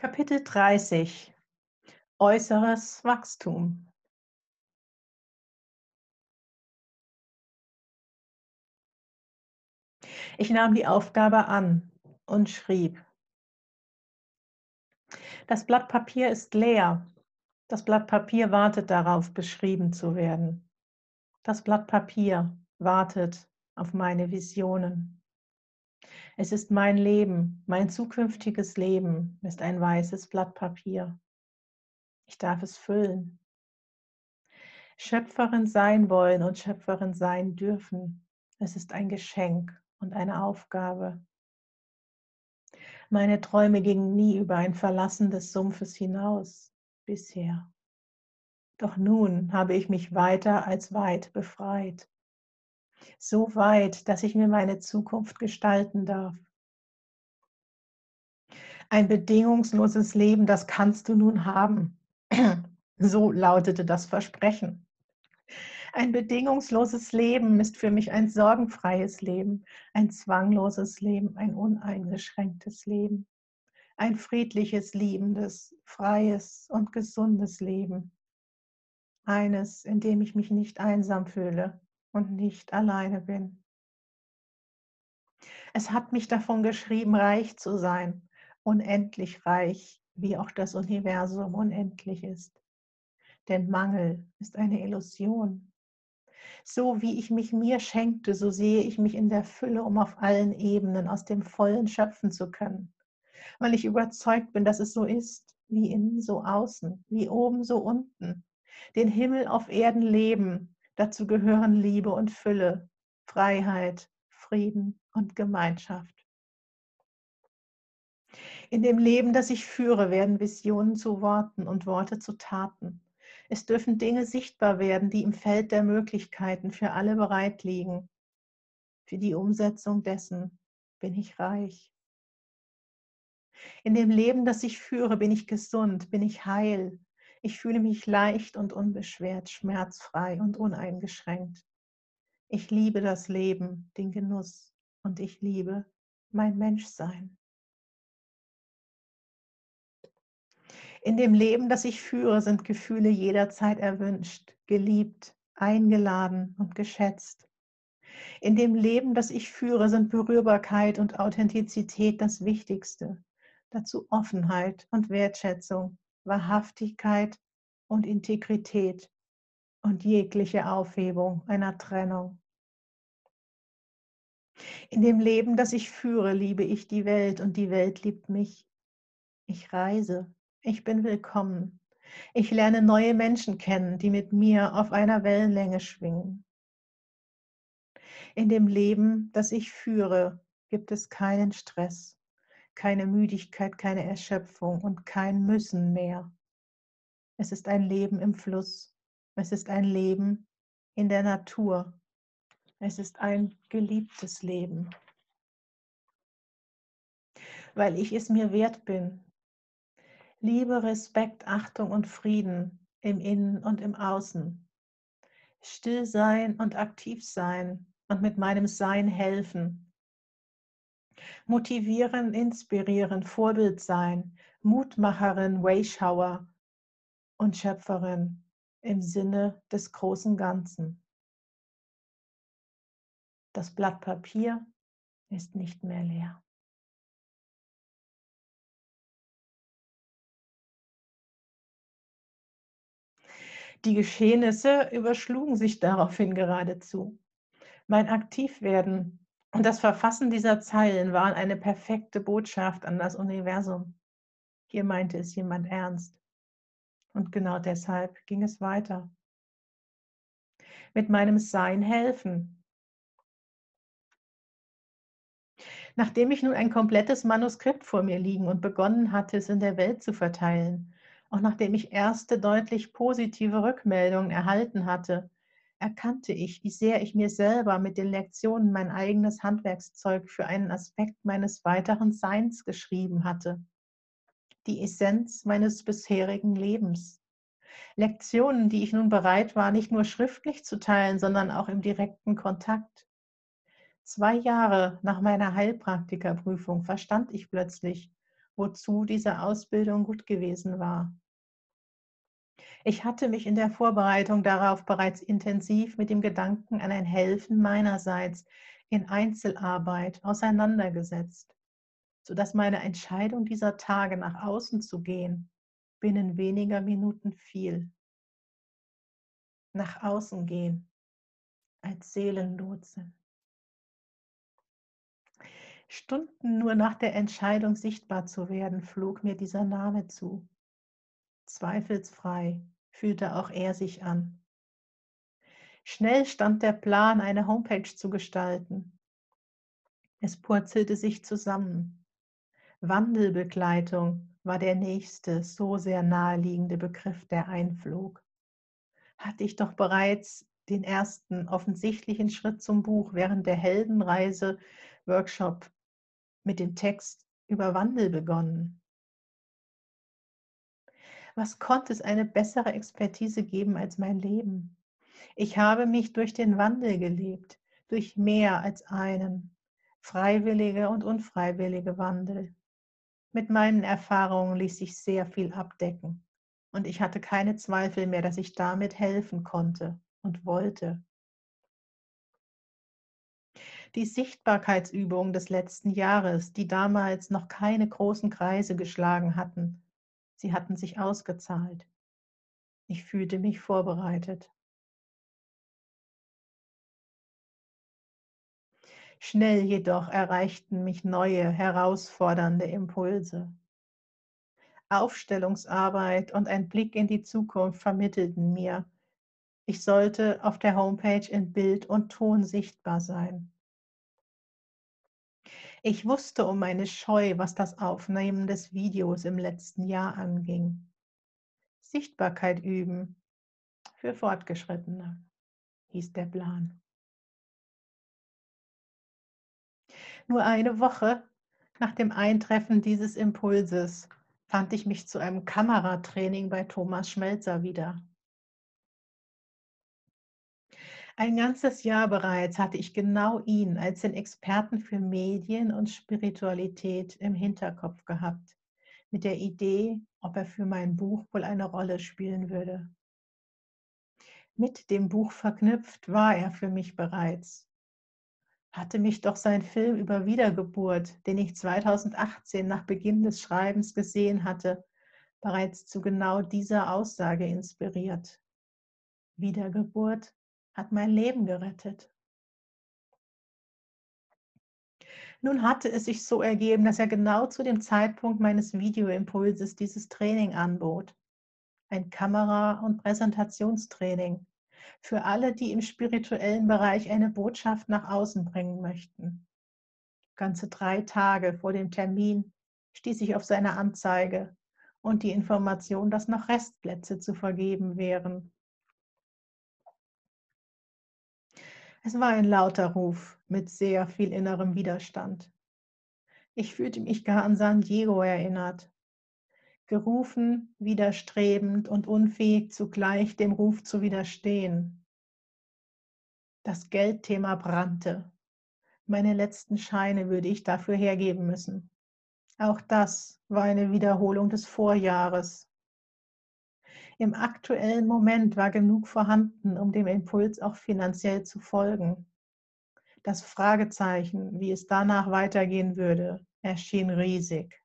Kapitel 30 Äußeres Wachstum Ich nahm die Aufgabe an und schrieb. Das Blatt Papier ist leer. Das Blatt Papier wartet darauf, beschrieben zu werden. Das Blatt Papier wartet auf meine Visionen. Es ist mein Leben, mein zukünftiges Leben ist ein weißes Blatt Papier. Ich darf es füllen. Schöpferin sein wollen und Schöpferin sein dürfen. Es ist ein Geschenk und eine Aufgabe. Meine Träume gingen nie über ein Verlassen des Sumpfes hinaus bisher. Doch nun habe ich mich weiter als weit befreit so weit, dass ich mir meine Zukunft gestalten darf. Ein bedingungsloses Leben, das kannst du nun haben. So lautete das Versprechen. Ein bedingungsloses Leben ist für mich ein sorgenfreies Leben, ein zwangloses Leben, ein uneingeschränktes Leben, ein friedliches, liebendes, freies und gesundes Leben. Eines, in dem ich mich nicht einsam fühle, und nicht alleine bin. Es hat mich davon geschrieben, reich zu sein, unendlich reich, wie auch das Universum unendlich ist. Denn Mangel ist eine Illusion. So wie ich mich mir schenkte, so sehe ich mich in der Fülle, um auf allen Ebenen aus dem Vollen schöpfen zu können. Weil ich überzeugt bin, dass es so ist, wie innen so außen, wie oben so unten. Den Himmel auf Erden leben, Dazu gehören Liebe und Fülle, Freiheit, Frieden und Gemeinschaft. In dem Leben, das ich führe, werden Visionen zu Worten und Worte zu Taten. Es dürfen Dinge sichtbar werden, die im Feld der Möglichkeiten für alle bereit liegen. Für die Umsetzung dessen bin ich reich. In dem Leben, das ich führe, bin ich gesund, bin ich heil, ich fühle mich leicht und unbeschwert, schmerzfrei und uneingeschränkt. Ich liebe das Leben, den Genuss und ich liebe mein Menschsein. In dem Leben, das ich führe, sind Gefühle jederzeit erwünscht, geliebt, eingeladen und geschätzt. In dem Leben, das ich führe, sind Berührbarkeit und Authentizität das Wichtigste. Dazu Offenheit und Wertschätzung, Wahrhaftigkeit und Integrität und jegliche Aufhebung einer Trennung. In dem Leben, das ich führe, liebe ich die Welt und die Welt liebt mich. Ich reise, ich bin willkommen. Ich lerne neue Menschen kennen, die mit mir auf einer Wellenlänge schwingen. In dem Leben, das ich führe, gibt es keinen Stress keine Müdigkeit, keine Erschöpfung und kein Müssen mehr. Es ist ein Leben im Fluss. Es ist ein Leben in der Natur. Es ist ein geliebtes Leben. Weil ich es mir wert bin. Liebe, Respekt, Achtung und Frieden im Innen und im Außen. Still sein und aktiv sein und mit meinem Sein helfen, motivieren, inspirieren, Vorbild sein, Mutmacherin, Wayschauer und Schöpferin im Sinne des großen Ganzen. Das Blatt Papier ist nicht mehr leer. Die Geschehnisse überschlugen sich daraufhin geradezu. Mein Aktivwerden und das Verfassen dieser Zeilen war eine perfekte Botschaft an das Universum. Hier meinte es jemand ernst. Und genau deshalb ging es weiter. Mit meinem Sein helfen. Nachdem ich nun ein komplettes Manuskript vor mir liegen und begonnen hatte, es in der Welt zu verteilen, auch nachdem ich erste deutlich positive Rückmeldungen erhalten hatte, erkannte ich, wie sehr ich mir selber mit den Lektionen mein eigenes Handwerkszeug für einen Aspekt meines weiteren Seins geschrieben hatte. Die Essenz meines bisherigen Lebens. Lektionen, die ich nun bereit war, nicht nur schriftlich zu teilen, sondern auch im direkten Kontakt. Zwei Jahre nach meiner Heilpraktikerprüfung verstand ich plötzlich, wozu diese Ausbildung gut gewesen war. Ich hatte mich in der Vorbereitung darauf bereits intensiv mit dem Gedanken an ein Helfen meinerseits in Einzelarbeit auseinandergesetzt, sodass meine Entscheidung dieser Tage nach außen zu gehen binnen weniger Minuten fiel. Nach außen gehen als Seelenlotse. Stunden nur nach der Entscheidung sichtbar zu werden, flog mir dieser Name zu. Zweifelsfrei fühlte auch er sich an. Schnell stand der Plan, eine Homepage zu gestalten. Es purzelte sich zusammen. Wandelbegleitung war der nächste, so sehr naheliegende Begriff, der einflog. Hatte ich doch bereits den ersten offensichtlichen Schritt zum Buch während der Heldenreise-Workshop mit dem Text über Wandel begonnen. Was konnte es eine bessere Expertise geben als mein Leben? Ich habe mich durch den Wandel gelebt, durch mehr als einen, freiwillige und unfreiwillige Wandel. Mit meinen Erfahrungen ließ sich sehr viel abdecken und ich hatte keine Zweifel mehr, dass ich damit helfen konnte und wollte. Die Sichtbarkeitsübungen des letzten Jahres, die damals noch keine großen Kreise geschlagen hatten, Sie hatten sich ausgezahlt. Ich fühlte mich vorbereitet. Schnell jedoch erreichten mich neue, herausfordernde Impulse. Aufstellungsarbeit und ein Blick in die Zukunft vermittelten mir, ich sollte auf der Homepage in Bild und Ton sichtbar sein. Ich wusste um meine Scheu, was das Aufnehmen des Videos im letzten Jahr anging. Sichtbarkeit üben für Fortgeschrittene, hieß der Plan. Nur eine Woche nach dem Eintreffen dieses Impulses fand ich mich zu einem Kameratraining bei Thomas Schmelzer wieder. Ein ganzes Jahr bereits hatte ich genau ihn als den Experten für Medien und Spiritualität im Hinterkopf gehabt, mit der Idee, ob er für mein Buch wohl eine Rolle spielen würde. Mit dem Buch verknüpft war er für mich bereits. Hatte mich doch sein Film über Wiedergeburt, den ich 2018 nach Beginn des Schreibens gesehen hatte, bereits zu genau dieser Aussage inspiriert. Wiedergeburt hat mein Leben gerettet. Nun hatte es sich so ergeben, dass er genau zu dem Zeitpunkt meines Videoimpulses dieses Training anbot. Ein Kamera- und Präsentationstraining für alle, die im spirituellen Bereich eine Botschaft nach außen bringen möchten. Ganze drei Tage vor dem Termin stieß ich auf seine Anzeige und die Information, dass noch Restplätze zu vergeben wären. Es war ein lauter Ruf mit sehr viel innerem Widerstand. Ich fühlte mich gar an San Diego erinnert. Gerufen, widerstrebend und unfähig zugleich dem Ruf zu widerstehen. Das Geldthema brannte. Meine letzten Scheine würde ich dafür hergeben müssen. Auch das war eine Wiederholung des Vorjahres. Im aktuellen Moment war genug vorhanden, um dem Impuls auch finanziell zu folgen. Das Fragezeichen, wie es danach weitergehen würde, erschien riesig.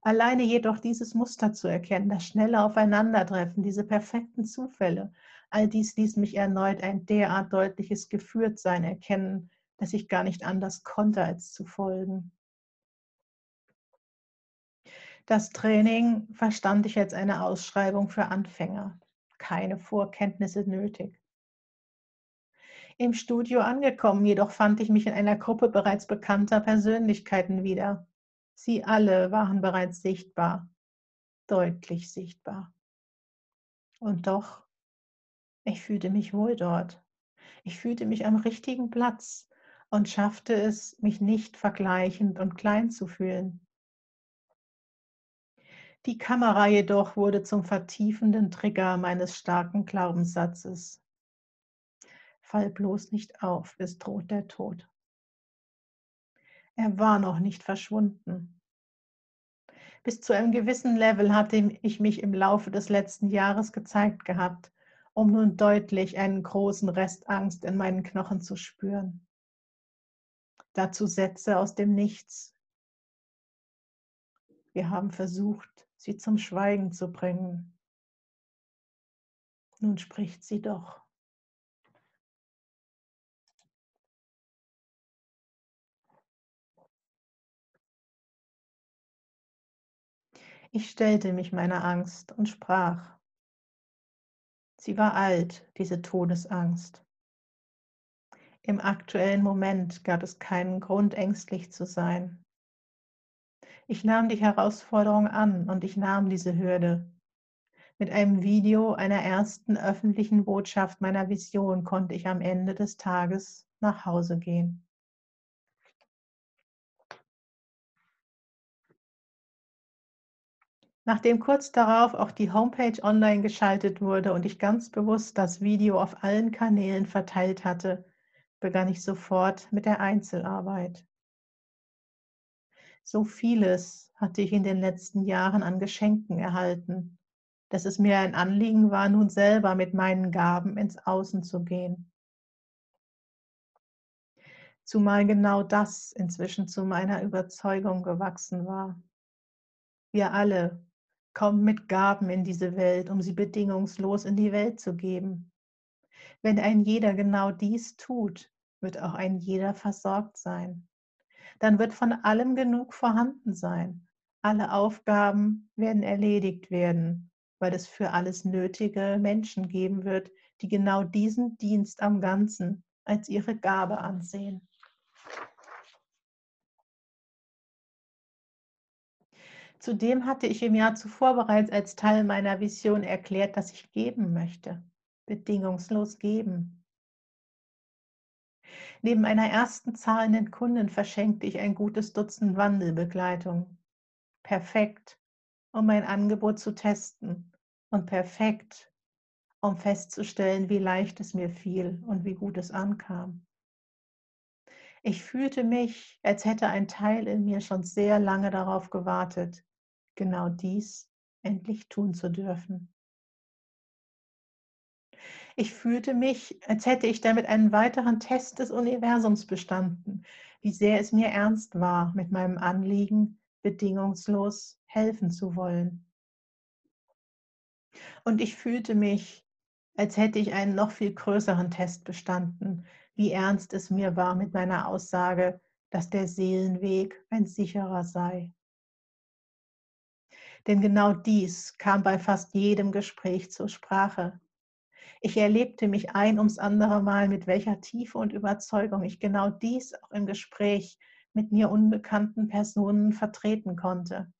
Alleine jedoch dieses Muster zu erkennen, das schnelle Aufeinandertreffen, diese perfekten Zufälle, all dies ließ mich erneut ein derart deutliches Geführtsein erkennen, dass ich gar nicht anders konnte, als zu folgen. Das Training verstand ich als eine Ausschreibung für Anfänger. Keine Vorkenntnisse nötig. Im Studio angekommen jedoch fand ich mich in einer Gruppe bereits bekannter Persönlichkeiten wieder. Sie alle waren bereits sichtbar, deutlich sichtbar. Und doch, ich fühlte mich wohl dort. Ich fühlte mich am richtigen Platz und schaffte es, mich nicht vergleichend und klein zu fühlen. Die Kamera jedoch wurde zum vertiefenden Trigger meines starken Glaubenssatzes. Fall bloß nicht auf, es droht der Tod. Er war noch nicht verschwunden. Bis zu einem gewissen Level hatte ich mich im Laufe des letzten Jahres gezeigt gehabt, um nun deutlich einen großen Rest Angst in meinen Knochen zu spüren. Dazu Sätze aus dem Nichts. Wir haben versucht, sie zum Schweigen zu bringen. Nun spricht sie doch. Ich stellte mich meiner Angst und sprach. Sie war alt, diese Todesangst. Im aktuellen Moment gab es keinen Grund, ängstlich zu sein. Ich nahm die Herausforderung an und ich nahm diese Hürde. Mit einem Video einer ersten öffentlichen Botschaft meiner Vision konnte ich am Ende des Tages nach Hause gehen. Nachdem kurz darauf auch die Homepage online geschaltet wurde und ich ganz bewusst das Video auf allen Kanälen verteilt hatte, begann ich sofort mit der Einzelarbeit. So vieles hatte ich in den letzten Jahren an Geschenken erhalten, dass es mir ein Anliegen war, nun selber mit meinen Gaben ins Außen zu gehen. Zumal genau das inzwischen zu meiner Überzeugung gewachsen war. Wir alle kommen mit Gaben in diese Welt, um sie bedingungslos in die Welt zu geben. Wenn ein jeder genau dies tut, wird auch ein jeder versorgt sein. Dann wird von allem genug vorhanden sein. Alle Aufgaben werden erledigt werden, weil es für alles nötige Menschen geben wird, die genau diesen Dienst am Ganzen als ihre Gabe ansehen. Zudem hatte ich im Jahr zuvor bereits als Teil meiner Vision erklärt, dass ich geben möchte, bedingungslos geben. Neben einer ersten zahlenden Kundin verschenkte ich ein gutes Dutzend Wandelbegleitungen. Perfekt, um mein Angebot zu testen und perfekt, um festzustellen, wie leicht es mir fiel und wie gut es ankam. Ich fühlte mich, als hätte ein Teil in mir schon sehr lange darauf gewartet, genau dies endlich tun zu dürfen. Ich fühlte mich, als hätte ich damit einen weiteren Test des Universums bestanden, wie sehr es mir ernst war, mit meinem Anliegen bedingungslos helfen zu wollen. Und ich fühlte mich, als hätte ich einen noch viel größeren Test bestanden, wie ernst es mir war mit meiner Aussage, dass der Seelenweg ein sicherer sei. Denn genau dies kam bei fast jedem Gespräch zur Sprache. Ich erlebte mich ein ums andere Mal, mit welcher Tiefe und Überzeugung ich genau dies auch im Gespräch mit mir unbekannten Personen vertreten konnte.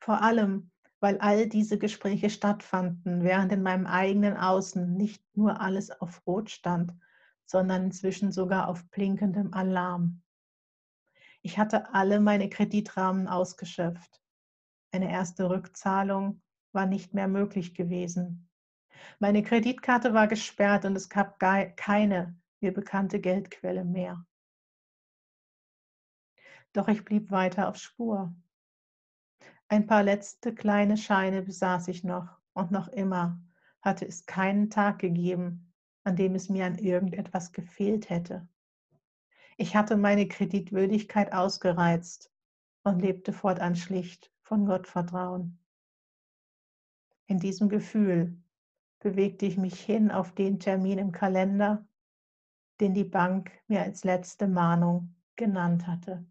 Vor allem, weil all diese Gespräche stattfanden, während in meinem eigenen Außen nicht nur alles auf Rot stand, sondern inzwischen sogar auf blinkendem Alarm. Ich hatte alle meine Kreditrahmen ausgeschöpft. Eine erste Rückzahlung war nicht mehr möglich gewesen. Meine Kreditkarte war gesperrt und es gab keine mir bekannte Geldquelle mehr. Doch ich blieb weiter auf Spur. Ein paar letzte kleine Scheine besaß ich noch und noch immer hatte es keinen Tag gegeben, an dem es mir an irgendetwas gefehlt hätte. Ich hatte meine Kreditwürdigkeit ausgereizt und lebte fortan schlicht von Gottvertrauen. In diesem Gefühl bewegte ich mich hin auf den Termin im Kalender, den die Bank mir als letzte Mahnung genannt hatte.